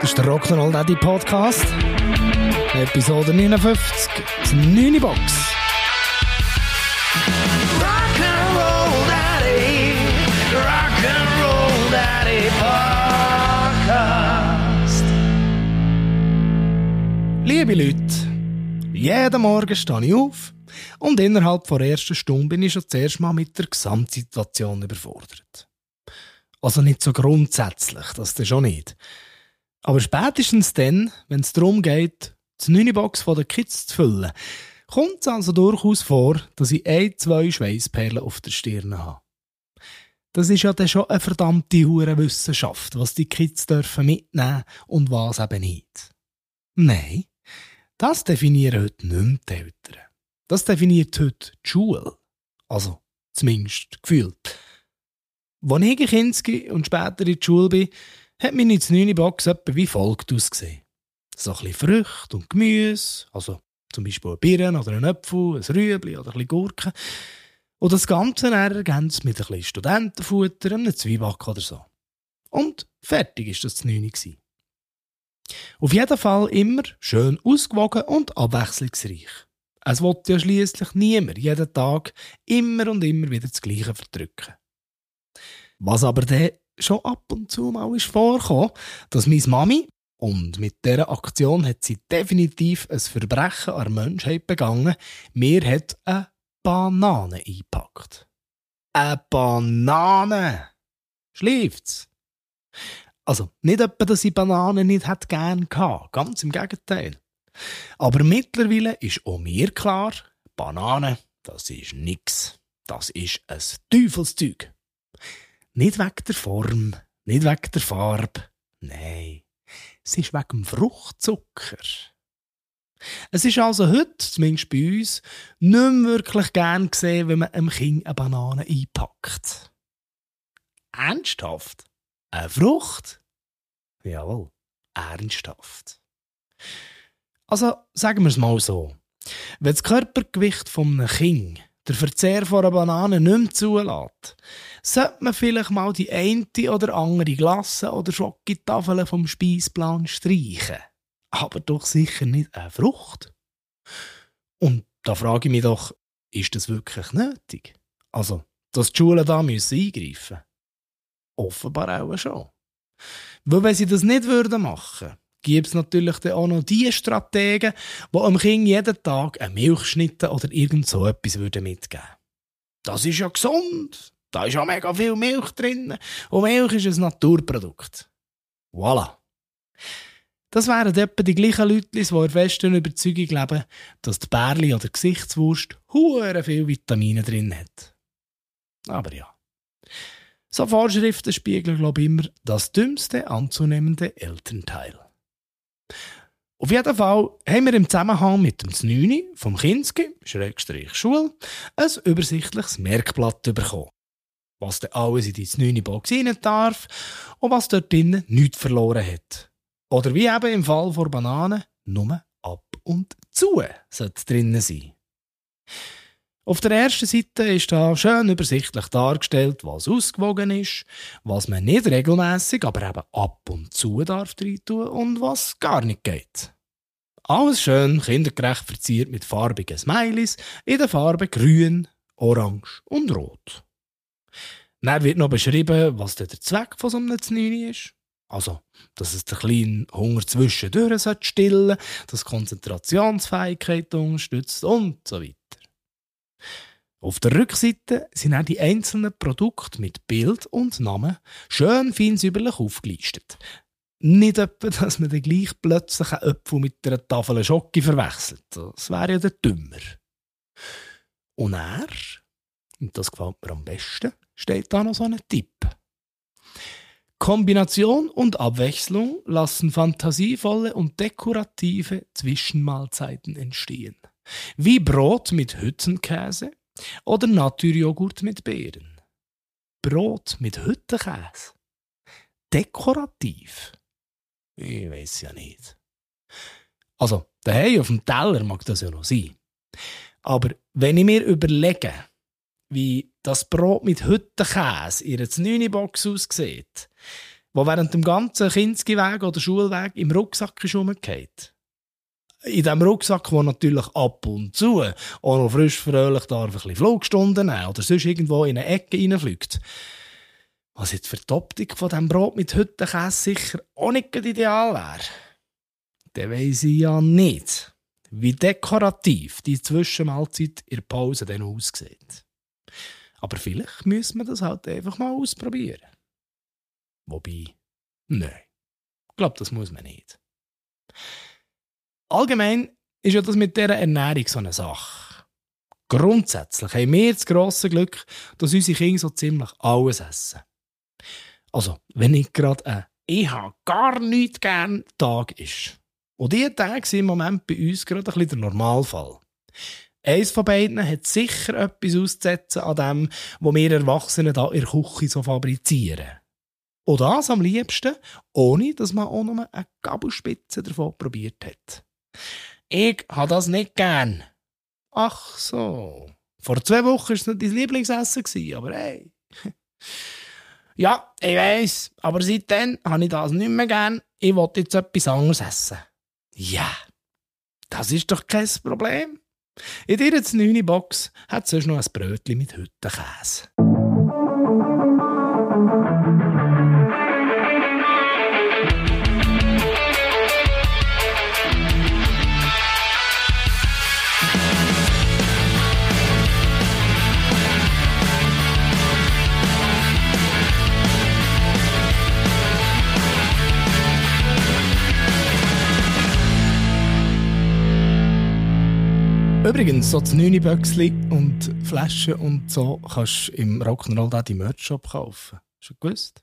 Das ist der Rock'n'Roll Daddy Podcast. Episode 59, die 9 Box. Rock'n'Roll Daddy, Rock'n'Roll Daddy Podcast. Liebe Leute, jeden Morgen stehe ich auf und innerhalb der ersten Stunde bin ich schon zuerst mal mit der Gesamtsituation überfordert. Also nicht so grundsätzlich, das ist schon nicht. Aber spätestens dann, wenn es darum geht, die 9 Box der Kids zu füllen, kommt es also durchaus vor, dass ich ein, zwei Schweißperlen auf der Stirn habe. Das ist ja dann schon eine verdammte hure Wissenschaft, was die Kids dürfen mitnehmen und was eben nicht. Nein, das definieren heute nicht mehr die Eltern. Das definiert heute die Schule. Also, zumindest gefühlt. Als ich ein Kind und später in die Schule bin, hat meine 9 Box etwa wie folgt ausgesehen. So ein bisschen Früchte und Gemüse, also zum Beispiel ein Birnen oder ein Apfel, ein Rüebli oder ein bisschen Gurken. Und das Ganze ergänzt mit ein bisschen Studentenfutter, einem Zwieback oder so. Und fertig ist das 9 gewesen. Auf jeden Fall immer schön ausgewogen und abwechslungsreich. Es wollte ja schließlich niemand jeden Tag immer und immer wieder das Gleiche verdrücken. Was aber dann schon ab und zu mal ist vorgekommen, dass meine Mami, und mit dieser Aktion hat sie definitiv ein Verbrechen an der Menschheit begangen, mir hat eine Banane eingepackt. Eine Banane! Schläft's? Also, nicht etwa, dass ich Bananen nicht hätte gern gehabt, ganz im Gegenteil. Aber mittlerweile ist auch mir klar, Banane, das ist nix. Das ist ein Teufelszeug. Nicht wegen der Form, nicht wegen der Farbe. Nein, es ist wegen dem Fruchtzucker. Es ist also heute, zumindest bei uns, nicht mehr wirklich gern gesehen, wenn man einem Kind eine Banane einpackt. Ernsthaft? Eine Frucht? Jawohl, ernsthaft. Also, sagen wir es mal so. Wenn das Körpergewicht von einem Kind der Verzehr von einer Banane nicht mehr zulässt, sollte man vielleicht mal die eine oder andere Glasse oder Schokotafel vom Speisplan streichen. Aber doch sicher nicht eine Frucht. Und da frage ich mich doch, ist das wirklich nötig? Also, dass die Schulen da müssen eingreifen Offenbar auch schon. Weil wenn sie das nicht würden machen gibt es natürlich dann auch noch die Strategen, die am Kind jeden Tag eine Milchschnitte oder irgend so etwas mitgeben würden. Das ist ja gesund. Da ist ja mega viel Milch drin. Und Milch ist ein Naturprodukt. Voilà. Das wären etwa die gleichen Leute, die in festen Überzeugung leben, dass die Bärli oder Gesichtswurst hure viel Vitamine drin hat. Aber ja. So Vorschriften spiegeln, glaube ich, immer das dümmste anzunehmende Elternteil. Auf jeden Fall haben wir im Zusammenhang mit dem Znüni vom Kinski, Schrägstrich Schule, ein übersichtliches Merkblatt bekommen. Was denn alles in die Znüni-Box rein darf und was dort drinnen nichts verloren hat. Oder wie eben im Fall von Bananen, nur ab und zu sollte drinnen sein. Auf der ersten Seite ist da schön übersichtlich dargestellt, was ausgewogen ist, was man nicht regelmäßig, aber eben ab und zu darf tun und was gar nicht geht. Alles schön kindergerecht verziert mit farbigen Smileys in den Farben grün, orange und rot. Dann wird noch beschrieben, was der Zweck von so einem Znüni ist. Also, dass es den kleinen Hunger zwischendurch stillen dass Konzentrationsfähigkeit unterstützt und so weiter. Auf der Rückseite sind auch die einzelnen Produkte mit Bild und Namen schön feinsäuberlich aufgelistet. Nicht etwa, dass man dann gleich plötzlich einen Apfel mit einer Tafel Schocke verwechselt. Das wäre ja der dümmer. Und er, und das gefällt mir am besten, steht da noch so ein Tipp. Kombination und Abwechslung lassen fantasievolle und dekorative Zwischenmahlzeiten entstehen. Wie Brot mit Hüttenkäse oder Naturjoghurt mit Beeren. Brot mit Hüttenkäse. Dekorativ. Ich weiß ja nicht. Also, daheim auf dem Teller mag das ja noch sein. Aber wenn ich mir überlege, wie das Brot mit Hüttenkäse in einer 9 Box aussieht, der während dem ganzen Kinski-Weg oder Schulweg im Rucksack ist rumgefallen. In diesem Rucksack, wo natürlich ab und zu auch noch frisch fröhlich darf ein bisschen Flugstunden nehmen oder sonst irgendwo in eine Ecke reinfliegt. Was jetzt für die Optik von diesem Brot mit Hüttenkäse sicher auch nicht ideal wäre. Dann weiss ich ja nicht, wie dekorativ die Zwischenmahlzeit in der Pause dann aussieht. Aber vielleicht müssen wir das halt einfach mal ausprobieren. Wobei, nein, ich glaube, das muss man nicht. Allgemein ist ja das mit dieser Ernährung so eine Sache. Grundsätzlich haben wir das grosse Glück, dass unsere Kinder so ziemlich alles essen. Also, wenn nicht gerade ein «Ich habe gar nichts gern» Tag ist. Und diese Tage sind im Moment bei uns gerade ein bisschen der Normalfall. Eins von beiden hat sicher etwas auszusetzen an dem, was wir Erwachsenen da in der Küche so fabrizieren. Und das am liebsten, ohne dass man auch noch eine Gabelspitze davon probiert hat. Ich habe das nicht gern. Ach so. Vor zwei Wochen war es nicht dein Lieblingsessen, aber hey. ja, ich weiss, aber seitdem habe ich das nicht mehr gern. Ich will jetzt etwas anderes essen. Ja, das ist doch kein Problem. In dieser 9 Box hat es sonst noch ein Brötchen mit Hüttenkäse. Übrigens, so das 9 Böckli und Flaschen und so kannst du im Rock'n'Roll Daddy Merch Shop kaufen. Schon gewusst?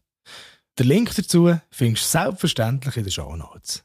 Den Link dazu findest du selbstverständlich in den Show Notes.